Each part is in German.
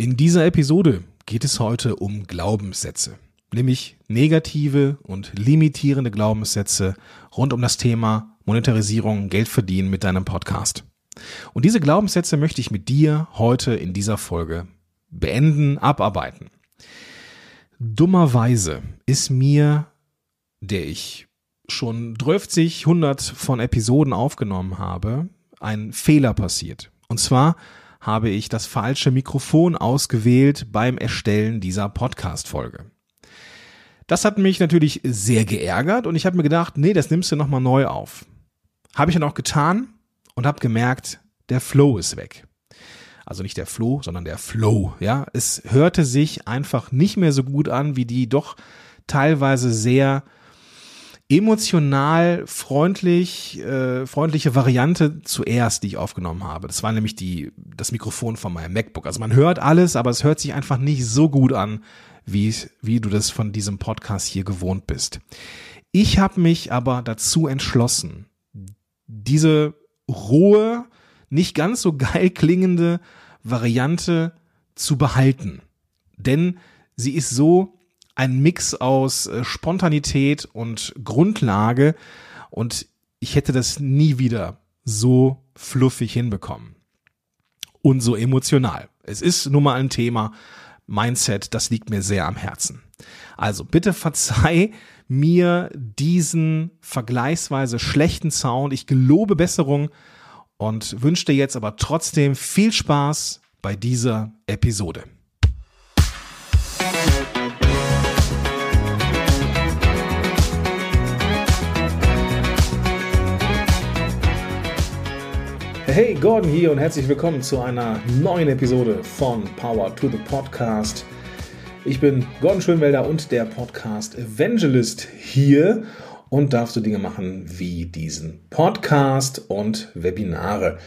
In dieser Episode geht es heute um Glaubenssätze, nämlich negative und limitierende Glaubenssätze rund um das Thema Monetarisierung, Geld verdienen mit deinem Podcast. Und diese Glaubenssätze möchte ich mit dir heute in dieser Folge beenden, abarbeiten. Dummerweise ist mir, der ich schon 30, 100 von Episoden aufgenommen habe, ein Fehler passiert. Und zwar habe ich das falsche Mikrofon ausgewählt beim Erstellen dieser Podcast-Folge. Das hat mich natürlich sehr geärgert und ich habe mir gedacht, nee, das nimmst du nochmal neu auf. Habe ich dann auch getan und habe gemerkt, der Flow ist weg. Also nicht der Flow, sondern der Flow, ja. Es hörte sich einfach nicht mehr so gut an wie die doch teilweise sehr emotional freundlich, äh, freundliche Variante zuerst, die ich aufgenommen habe. Das war nämlich die, das Mikrofon von meinem MacBook. Also man hört alles, aber es hört sich einfach nicht so gut an, wie, wie du das von diesem Podcast hier gewohnt bist. Ich habe mich aber dazu entschlossen, diese rohe, nicht ganz so geil klingende Variante zu behalten. Denn sie ist so ein Mix aus äh, Spontanität und Grundlage und ich hätte das nie wieder so fluffig hinbekommen und so emotional. Es ist nun mal ein Thema, Mindset, das liegt mir sehr am Herzen. Also bitte verzeih mir diesen vergleichsweise schlechten Sound. Ich gelobe Besserung und wünsche dir jetzt aber trotzdem viel Spaß bei dieser Episode. Hey, Gordon hier und herzlich willkommen zu einer neuen Episode von Power to the Podcast. Ich bin Gordon Schönwelder und der Podcast Evangelist hier und darfst du Dinge machen wie diesen Podcast und Webinare.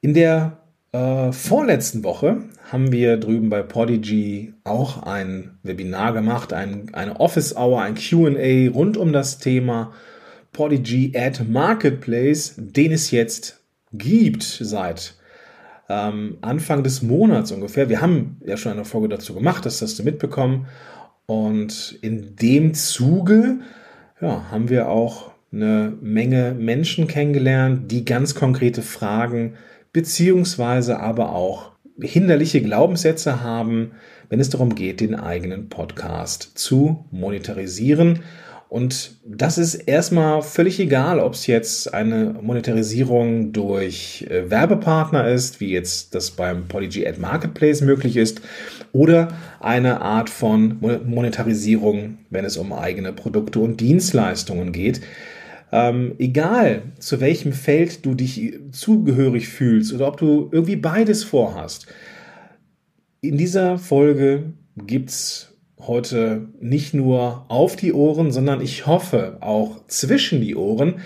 In der äh, vorletzten Woche haben wir drüben bei Podigy auch ein Webinar gemacht, ein, eine Office Hour, ein QA rund um das Thema Podigy Ad Marketplace, den es jetzt gibt seit ähm, Anfang des Monats ungefähr. Wir haben ja schon eine Folge dazu gemacht, das hast du mitbekommen. Und in dem Zuge ja, haben wir auch eine Menge Menschen kennengelernt, die ganz konkrete Fragen beziehungsweise aber auch hinderliche Glaubenssätze haben, wenn es darum geht, den eigenen Podcast zu monetarisieren. Und das ist erstmal völlig egal, ob es jetzt eine Monetarisierung durch äh, Werbepartner ist, wie jetzt das beim Polyg Ad Marketplace möglich ist, oder eine Art von Monetarisierung, wenn es um eigene Produkte und Dienstleistungen geht. Ähm, egal zu welchem Feld du dich zugehörig fühlst oder ob du irgendwie beides vorhast. In dieser Folge gibt's heute nicht nur auf die Ohren, sondern ich hoffe auch zwischen die Ohren,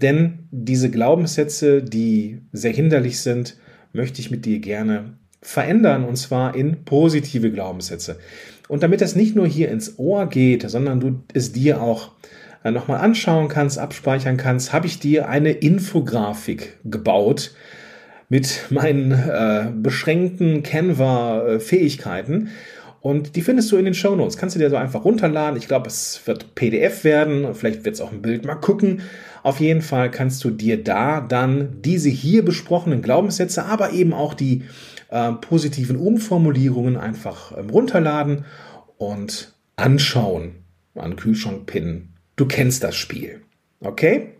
denn diese Glaubenssätze, die sehr hinderlich sind, möchte ich mit dir gerne verändern und zwar in positive Glaubenssätze. Und damit das nicht nur hier ins Ohr geht, sondern du es dir auch äh, nochmal anschauen kannst, abspeichern kannst, habe ich dir eine Infografik gebaut mit meinen äh, beschränkten Canva-Fähigkeiten. Und die findest du in den Show Notes. Kannst du dir so einfach runterladen. Ich glaube, es wird PDF werden. Vielleicht wird es auch ein Bild. Mal gucken. Auf jeden Fall kannst du dir da dann diese hier besprochenen Glaubenssätze, aber eben auch die äh, positiven Umformulierungen einfach ähm, runterladen und anschauen. An Kühlschrank pinnen. Du kennst das Spiel. Okay?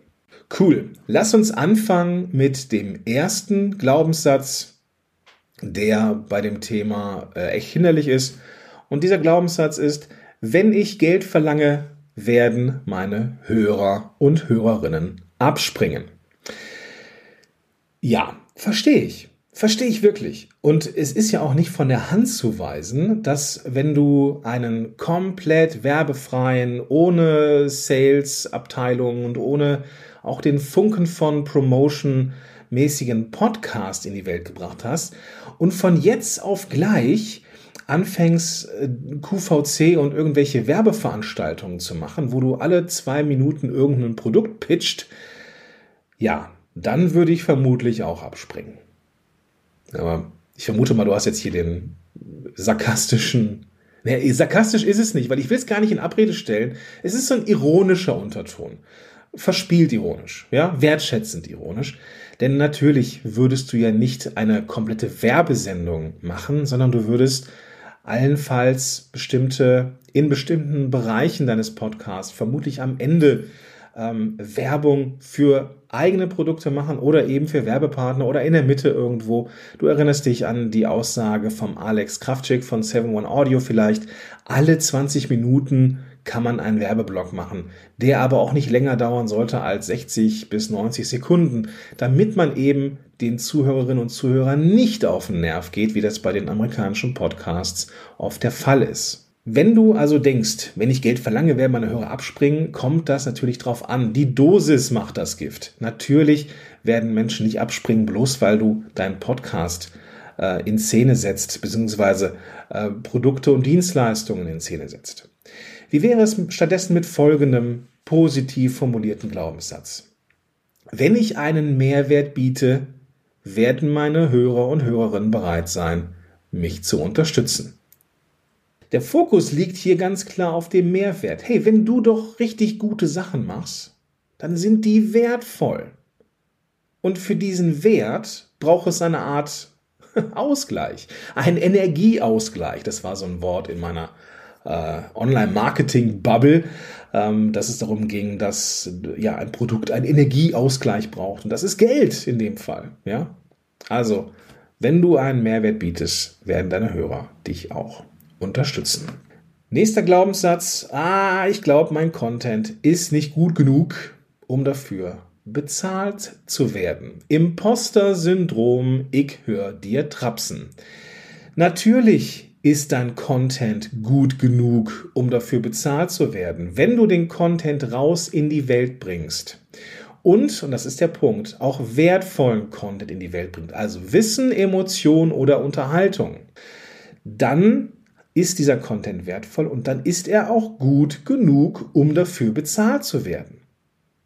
Cool. Lass uns anfangen mit dem ersten Glaubenssatz, der bei dem Thema äh, echt hinderlich ist. Und dieser Glaubenssatz ist, wenn ich Geld verlange, werden meine Hörer und Hörerinnen abspringen. Ja, verstehe ich. Verstehe ich wirklich. Und es ist ja auch nicht von der Hand zu weisen, dass wenn du einen komplett werbefreien, ohne Sales-Abteilung und ohne auch den Funken von Promotion mäßigen Podcast in die Welt gebracht hast und von jetzt auf gleich anfängst, äh, QVC und irgendwelche Werbeveranstaltungen zu machen, wo du alle zwei Minuten irgendein Produkt pitcht, ja, dann würde ich vermutlich auch abspringen. Aber ich vermute mal, du hast jetzt hier den sarkastischen Nee, sarkastisch ist es nicht, weil ich will es gar nicht in Abrede stellen. Es ist so ein ironischer Unterton. Verspielt ironisch, ja, wertschätzend ironisch. Denn natürlich würdest du ja nicht eine komplette Werbesendung machen, sondern du würdest allenfalls bestimmte, in bestimmten Bereichen deines Podcasts vermutlich am Ende ähm, Werbung für eigene Produkte machen oder eben für Werbepartner oder in der Mitte irgendwo. Du erinnerst dich an die Aussage vom Alex Kraftschick von 7-One Audio vielleicht. Alle 20 Minuten kann man einen Werbeblock machen, der aber auch nicht länger dauern sollte als 60 bis 90 Sekunden, damit man eben den Zuhörerinnen und Zuhörern nicht auf den Nerv geht, wie das bei den amerikanischen Podcasts oft der Fall ist. Wenn du also denkst, wenn ich Geld verlange, werden meine Hörer abspringen, kommt das natürlich drauf an. Die Dosis macht das Gift. Natürlich werden Menschen nicht abspringen, bloß weil du deinen Podcast äh, in Szene setzt, beziehungsweise äh, Produkte und Dienstleistungen in Szene setzt. Wie wäre es stattdessen mit folgendem positiv formulierten Glaubenssatz? Wenn ich einen Mehrwert biete, werden meine Hörer und Hörerinnen bereit sein, mich zu unterstützen. Der Fokus liegt hier ganz klar auf dem Mehrwert. Hey, wenn du doch richtig gute Sachen machst, dann sind die wertvoll. Und für diesen Wert braucht es eine Art Ausgleich, ein Energieausgleich. Das war so ein Wort in meiner äh, Online-Marketing-Bubble, ähm, dass es darum ging, dass ja ein Produkt einen Energieausgleich braucht. Und das ist Geld in dem Fall. Ja, also wenn du einen Mehrwert bietest, werden deine Hörer dich auch unterstützen. Nächster Glaubenssatz. Ah, ich glaube, mein Content ist nicht gut genug, um dafür bezahlt zu werden. Imposter-Syndrom, ich höre dir trapsen. Natürlich ist dein Content gut genug, um dafür bezahlt zu werden, wenn du den Content raus in die Welt bringst. Und, und das ist der Punkt, auch wertvollen Content in die Welt bringt, also Wissen, Emotion oder Unterhaltung, dann ist dieser Content wertvoll und dann ist er auch gut genug, um dafür bezahlt zu werden.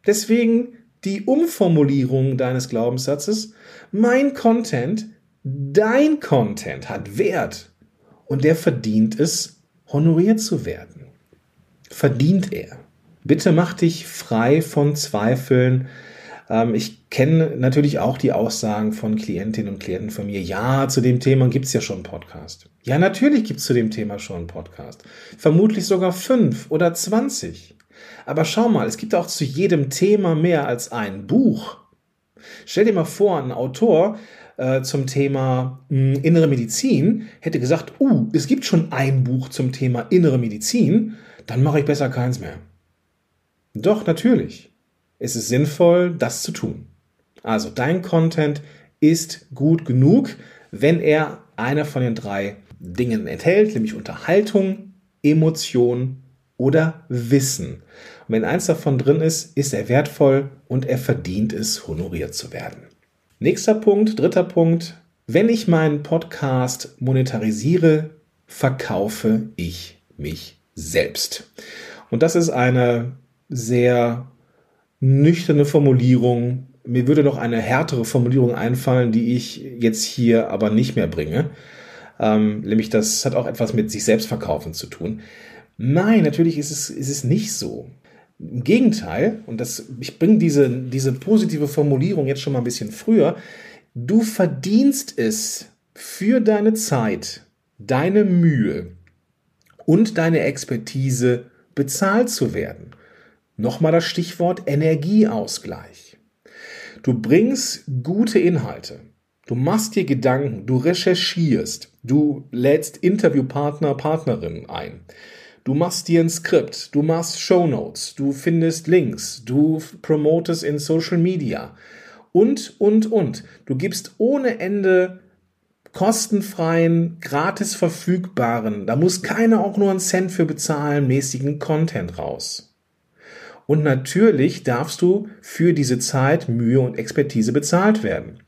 Deswegen die Umformulierung deines Glaubenssatzes, mein Content, dein Content hat Wert und der verdient es, honoriert zu werden. Verdient er. Bitte mach dich frei von Zweifeln, ähm, ich kenne natürlich auch die Aussagen von Klientinnen und Klienten von mir. Ja, zu dem Thema gibt es ja schon einen Podcast. Ja, natürlich gibt es zu dem Thema schon einen Podcast. Vermutlich sogar fünf oder zwanzig. Aber schau mal, es gibt auch zu jedem Thema mehr als ein Buch. Stell dir mal vor, ein Autor äh, zum Thema mh, hm, innere Medizin hätte gesagt, uh, es gibt schon ein Buch zum Thema innere Medizin, dann mache ich besser keins mehr. Doch, natürlich ist es sinnvoll, das zu tun. Also dein Content ist gut genug, wenn er einer von den drei Dingen enthält, nämlich Unterhaltung, Emotion oder Wissen. Und wenn eins davon drin ist, ist er wertvoll und er verdient es, honoriert zu werden. Nächster Punkt, dritter Punkt. Wenn ich meinen Podcast monetarisiere, verkaufe ich mich selbst. Und das ist eine sehr nüchterne Formulierung. Mir würde noch eine härtere Formulierung einfallen, die ich jetzt hier aber nicht mehr bringe. Ähm, nämlich das hat auch etwas mit sich selbst verkaufen zu tun. Nein, natürlich ist es, ist es nicht so. Im Gegenteil, und das, ich bringe diese, diese positive Formulierung jetzt schon mal ein bisschen früher, du verdienst es für deine Zeit, deine Mühe und deine Expertise bezahlt zu werden. Nochmal das Stichwort Energieausgleich. Du bringst gute Inhalte. Du machst dir Gedanken, du recherchierst, du lädst Interviewpartner, Partnerinnen ein. Du machst dir ein Skript, du machst Shownotes, du findest Links, du promotest in Social Media und, und, und. Du gibst ohne Ende kostenfreien, gratis verfügbaren, da muss keiner auch nur einen Cent für bezahlen, mäßigen Content raus. Und natürlich darfst du für diese Zeit, Mühe und Expertise bezahlt werden.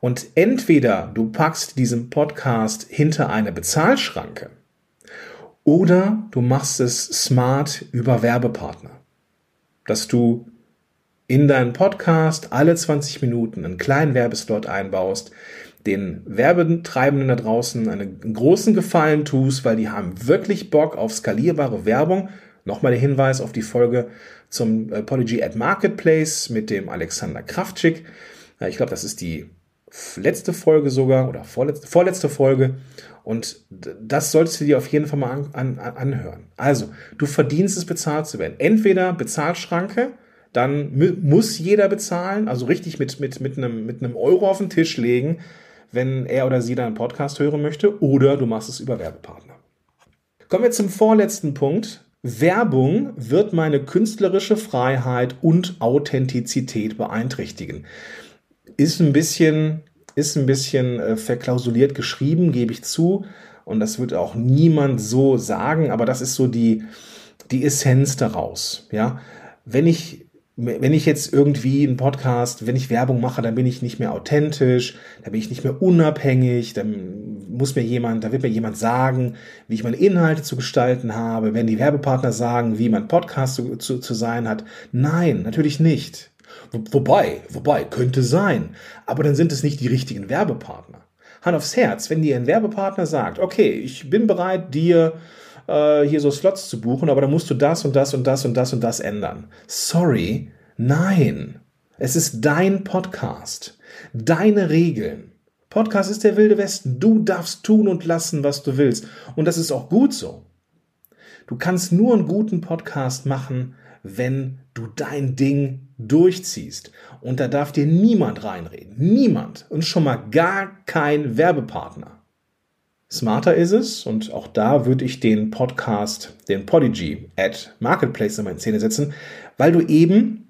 Und entweder du packst diesen Podcast hinter eine Bezahlschranke oder du machst es smart über Werbepartner. Dass du in deinen Podcast alle 20 Minuten einen kleinen Werbeslot einbaust, den Werbetreibenden da draußen einen großen Gefallen tust, weil die haben wirklich Bock auf skalierbare Werbung. Nochmal der Hinweis auf die Folge zum äh, Polyg Ad Marketplace mit dem Alexander Kraftschick. Ich glaube, das ist die letzte Folge sogar oder vorletzte, vorletzte Folge. Und das solltest du dir auf jeden Fall mal an, an, anhören. Also, du verdienst es, bezahlt zu werden. Entweder Bezahlschranke, dann muss jeder bezahlen, also richtig mit, mit, mit, einem, mit einem Euro auf den Tisch legen, wenn er oder sie deinen Podcast hören möchte, oder du machst es über Werbepartner. Kommen wir zum vorletzten Punkt. Werbung wird meine künstlerische Freiheit und Authentizität beeinträchtigen. Ist ein bisschen, ist ein bisschen äh, verklausuliert geschrieben, gebe ich zu. Und das wird auch niemand so sagen, aber das ist so die, die Essenz daraus. Ja, wenn ich wenn ich jetzt irgendwie einen Podcast, wenn ich Werbung mache, dann bin ich nicht mehr authentisch, dann bin ich nicht mehr unabhängig, dann muss mir jemand, da wird mir jemand sagen, wie ich meine Inhalte zu gestalten habe, wenn die Werbepartner sagen, wie mein Podcast zu, zu, zu sein hat. Nein, natürlich nicht. Wo, wobei, wobei, könnte sein. Aber dann sind es nicht die richtigen Werbepartner. Hand aufs Herz, wenn dir ein Werbepartner sagt, okay, ich bin bereit, dir äh, hier so Slots zu buchen, aber dann musst du das und das und das und das und das ändern. Sorry, nein. Es ist dein Podcast, deine Regeln. Podcast ist der wilde Westen. Du darfst tun und lassen, was du willst. Und das ist auch gut so. Du kannst nur einen guten Podcast machen, wenn du dein Ding durchziehst. Und da darf dir niemand reinreden. Niemand. Und schon mal gar kein Werbepartner. Smarter ist es, und auch da würde ich den Podcast, den Podigy at Marketplace in Szene setzen, weil du eben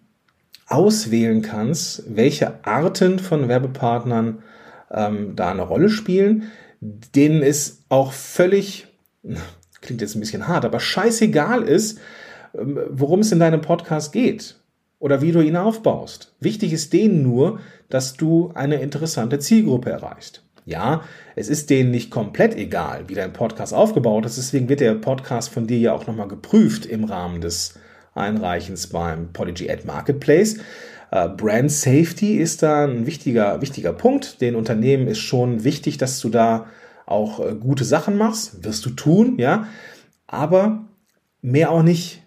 auswählen kannst, welche Arten von Werbepartnern ähm, da eine Rolle spielen, denen es auch völlig, klingt jetzt ein bisschen hart, aber scheißegal ist, worum es in deinem Podcast geht oder wie du ihn aufbaust. Wichtig ist denen nur, dass du eine interessante Zielgruppe erreichst. Ja, es ist denen nicht komplett egal, wie dein Podcast aufgebaut ist. Deswegen wird der Podcast von dir ja auch nochmal geprüft im Rahmen des Einreichens beim Polygy Ad Marketplace. Uh, Brand Safety ist da ein wichtiger, wichtiger Punkt. Den Unternehmen ist schon wichtig, dass du da auch uh, gute Sachen machst. Wirst du tun, ja. Aber mehr auch nicht.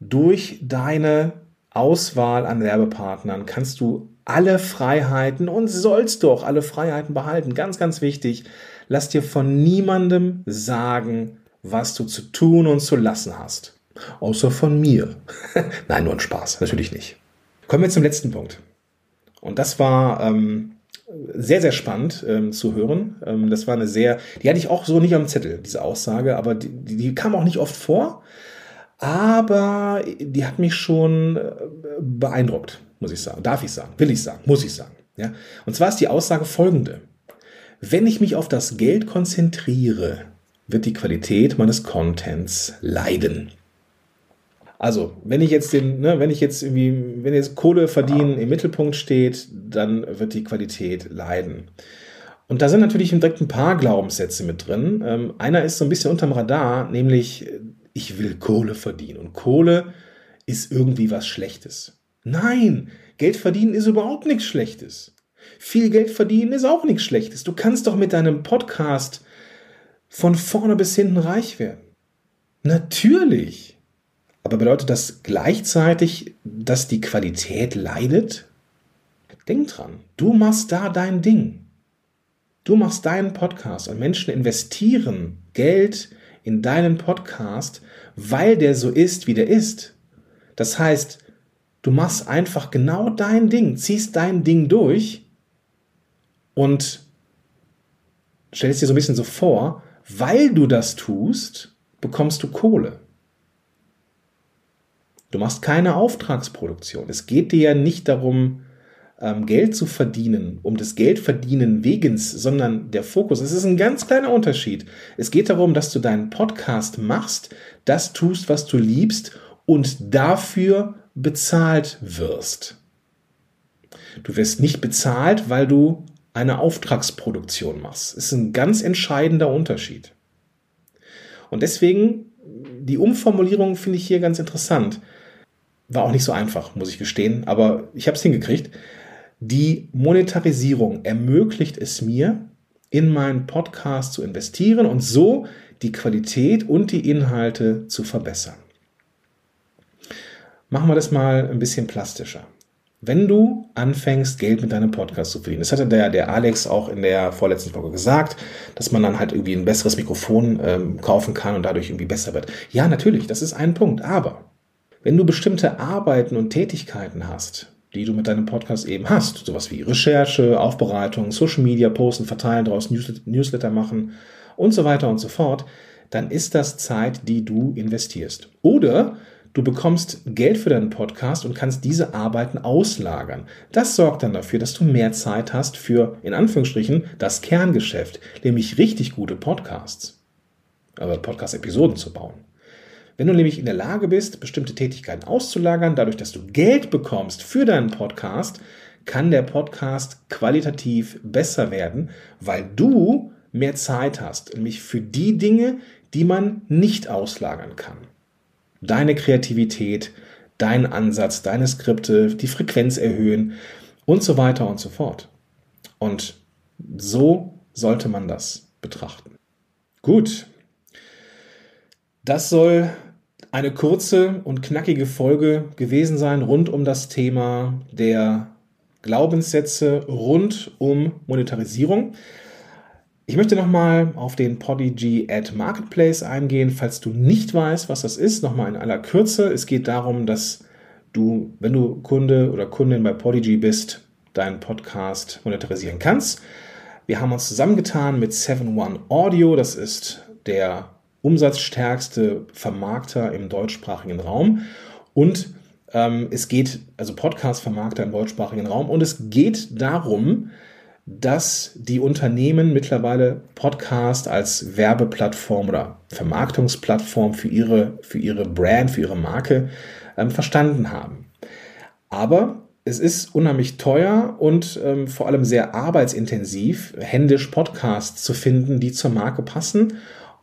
Durch deine Auswahl an Werbepartnern kannst du alle Freiheiten und sollst du auch alle Freiheiten behalten. Ganz, ganz wichtig. Lass dir von niemandem sagen, was du zu tun und zu lassen hast. Außer von mir. Nein, nur ein Spaß. Natürlich nicht. Kommen wir zum letzten Punkt. Und das war ähm, sehr, sehr spannend ähm, zu hören. Ähm, das war eine sehr, die hatte ich auch so nicht am Zettel, diese Aussage, aber die, die, die kam auch nicht oft vor. Aber die hat mich schon äh, beeindruckt muss ich sagen. Darf ich sagen, will ich sagen, muss ich sagen. Ja? Und zwar ist die Aussage folgende. Wenn ich mich auf das Geld konzentriere, wird die Qualität meines Contents leiden. Also, wenn ich jetzt den, ne, wenn ich jetzt irgendwie, wenn jetzt Kohle verdienen im Mittelpunkt steht, dann wird die Qualität leiden. Und da sind natürlich direkt ein paar Glaubenssätze mit drin. Ähm, einer ist so ein bisschen unterm Radar, nämlich ich will Kohle verdienen. Und Kohle ist irgendwie was Schlechtes. Nein, Geld verdienen ist überhaupt nichts Schlechtes. Viel Geld verdienen ist auch nichts Schlechtes. Du kannst doch mit deinem Podcast von vorne bis hinten reich werden. Natürlich. Aber bedeutet das gleichzeitig, dass die Qualität leidet? Denk dran, du machst da dein Ding. Du machst deinen Podcast und Menschen investieren Geld in deinen Podcast, weil der so ist, wie der ist. Das heißt, Du machst einfach genau dein Ding, ziehst dein Ding durch und stellst dir so ein bisschen so vor, weil du das tust, bekommst du Kohle. Du machst keine Auftragsproduktion. Es geht dir ja nicht darum, ähm, Geld zu verdienen, um das Geldverdienen wegens, sondern der Fokus, es ist ein ganz kleiner Unterschied. Es geht darum, dass du deinen Podcast machst, das tust, was du liebst und dafür bezahlt wirst. Du wirst nicht bezahlt, weil du eine Auftragsproduktion machst. Das ist ein ganz entscheidender Unterschied. Und deswegen, die Umformulierung finde ich hier ganz interessant. War auch nicht so einfach, muss ich gestehen, aber ich habe es hingekriegt. Die Monetarisierung ermöglicht es mir, in meinen Podcast zu investieren und so die Qualität und die Inhalte zu verbessern. Machen wir das mal ein bisschen plastischer. Wenn du anfängst, Geld mit deinem Podcast zu verdienen, das hatte der, der Alex auch in der vorletzten Folge gesagt, dass man dann halt irgendwie ein besseres Mikrofon ähm, kaufen kann und dadurch irgendwie besser wird. Ja, natürlich, das ist ein Punkt. Aber wenn du bestimmte Arbeiten und Tätigkeiten hast, die du mit deinem Podcast eben hast, sowas wie Recherche, Aufbereitung, Social Media, Posten, Verteilen, daraus Newsletter machen und so weiter und so fort, dann ist das Zeit, die du investierst. Oder Du bekommst Geld für deinen Podcast und kannst diese Arbeiten auslagern. Das sorgt dann dafür, dass du mehr Zeit hast für, in Anführungsstrichen, das Kerngeschäft, nämlich richtig gute Podcasts, aber Podcast-Episoden zu bauen. Wenn du nämlich in der Lage bist, bestimmte Tätigkeiten auszulagern, dadurch, dass du Geld bekommst für deinen Podcast, kann der Podcast qualitativ besser werden, weil du mehr Zeit hast, nämlich für die Dinge, die man nicht auslagern kann deine Kreativität, deinen Ansatz, deine Skripte, die Frequenz erhöhen und so weiter und so fort. Und so sollte man das betrachten. Gut. Das soll eine kurze und knackige Folge gewesen sein rund um das Thema der Glaubenssätze rund um Monetarisierung. Ich möchte nochmal auf den Podigy Ad Marketplace eingehen, falls du nicht weißt, was das ist. Nochmal in aller Kürze. Es geht darum, dass du, wenn du Kunde oder Kundin bei Podigy bist, deinen Podcast monetarisieren kannst. Wir haben uns zusammengetan mit 7-One Audio. Das ist der umsatzstärkste Vermarkter im deutschsprachigen Raum. Und ähm, es geht, also Podcast-Vermarkter im deutschsprachigen Raum. Und es geht darum, dass die Unternehmen mittlerweile Podcast als Werbeplattform oder Vermarktungsplattform für ihre, für ihre Brand, für ihre Marke ähm, verstanden haben. Aber es ist unheimlich teuer und ähm, vor allem sehr arbeitsintensiv, händisch Podcasts zu finden, die zur Marke passen.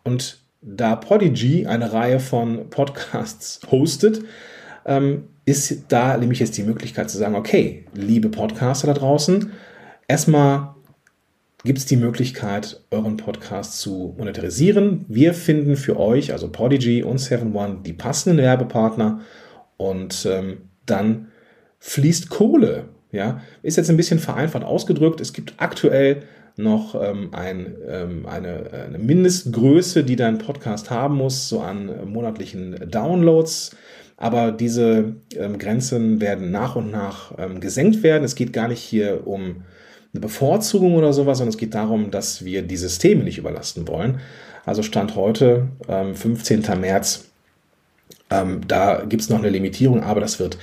Und da Podigy eine Reihe von Podcasts hostet, ähm, ist da nämlich jetzt die Möglichkeit zu sagen, okay, liebe Podcaster da draußen, Erstmal gibt es die Möglichkeit, euren Podcast zu monetarisieren. Wir finden für euch, also Podigy und 7one, die passenden Werbepartner und ähm, dann fließt Kohle. Ja, ist jetzt ein bisschen vereinfacht ausgedrückt. Es gibt aktuell noch ähm, ein, ähm, eine, eine, Mindestgröße, die dein Podcast haben muss, so an monatlichen Downloads. Aber diese ähm, Grenzen werden nach und nach ähm, gesenkt werden. Es geht gar nicht hier um eine Bevorzugung oder sowas, sondern es geht darum, dass wir die Systeme nicht überlasten wollen. Also Stand heute, ähm, 15. März, ähm, da gibt es noch eine Limitierung, aber das wird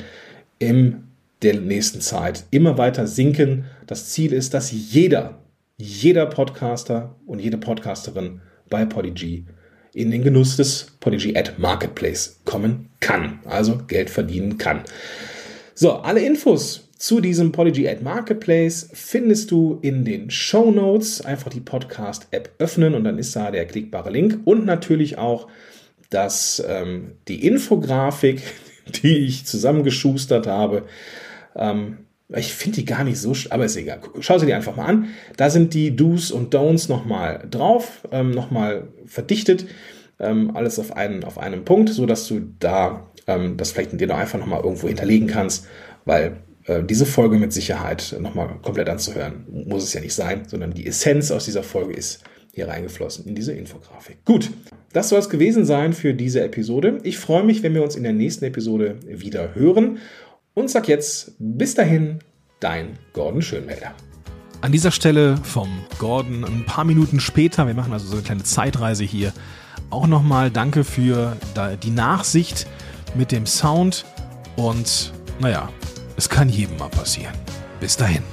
in der nächsten Zeit immer weiter sinken. Das Ziel ist, dass jeder, jeder Podcaster und jede Podcasterin bei Podigy in den Genuss des Podigy Ad Marketplace kommen kann, also Geld verdienen kann. So, alle Infos zu diesem Podigy Ad Marketplace findest du in den Show Notes. Einfach die Podcast-App öffnen und dann ist da der klickbare Link und natürlich auch dass ähm, die Infografik, die ich zusammengeschustert habe. Ähm, ich finde die gar nicht so, aber ist egal. Schau sie dir einfach mal an. Da sind die Do's und Don'ts nochmal drauf, ähm, nochmal verdichtet. Ähm, alles auf einen, auf einem Punkt, so dass du da ähm, das vielleicht dir noch einfach nochmal irgendwo hinterlegen kannst, weil äh, diese Folge mit Sicherheit nochmal komplett anzuhören. Muss es ja nicht sein, sondern die Essenz aus dieser Folge ist hier reingeflossen in diese Infografik. Gut, das soll es gewesen sein für diese Episode. Ich freue mich, wenn wir uns in der nächsten Episode wieder hören und sag jetzt bis dahin, dein Gordon Schönmelder. An dieser Stelle vom Gordon ein paar Minuten später, wir machen also so eine kleine Zeitreise hier, auch nochmal danke für die Nachsicht mit dem Sound und naja, es kann jedem mal passieren. Bis dahin.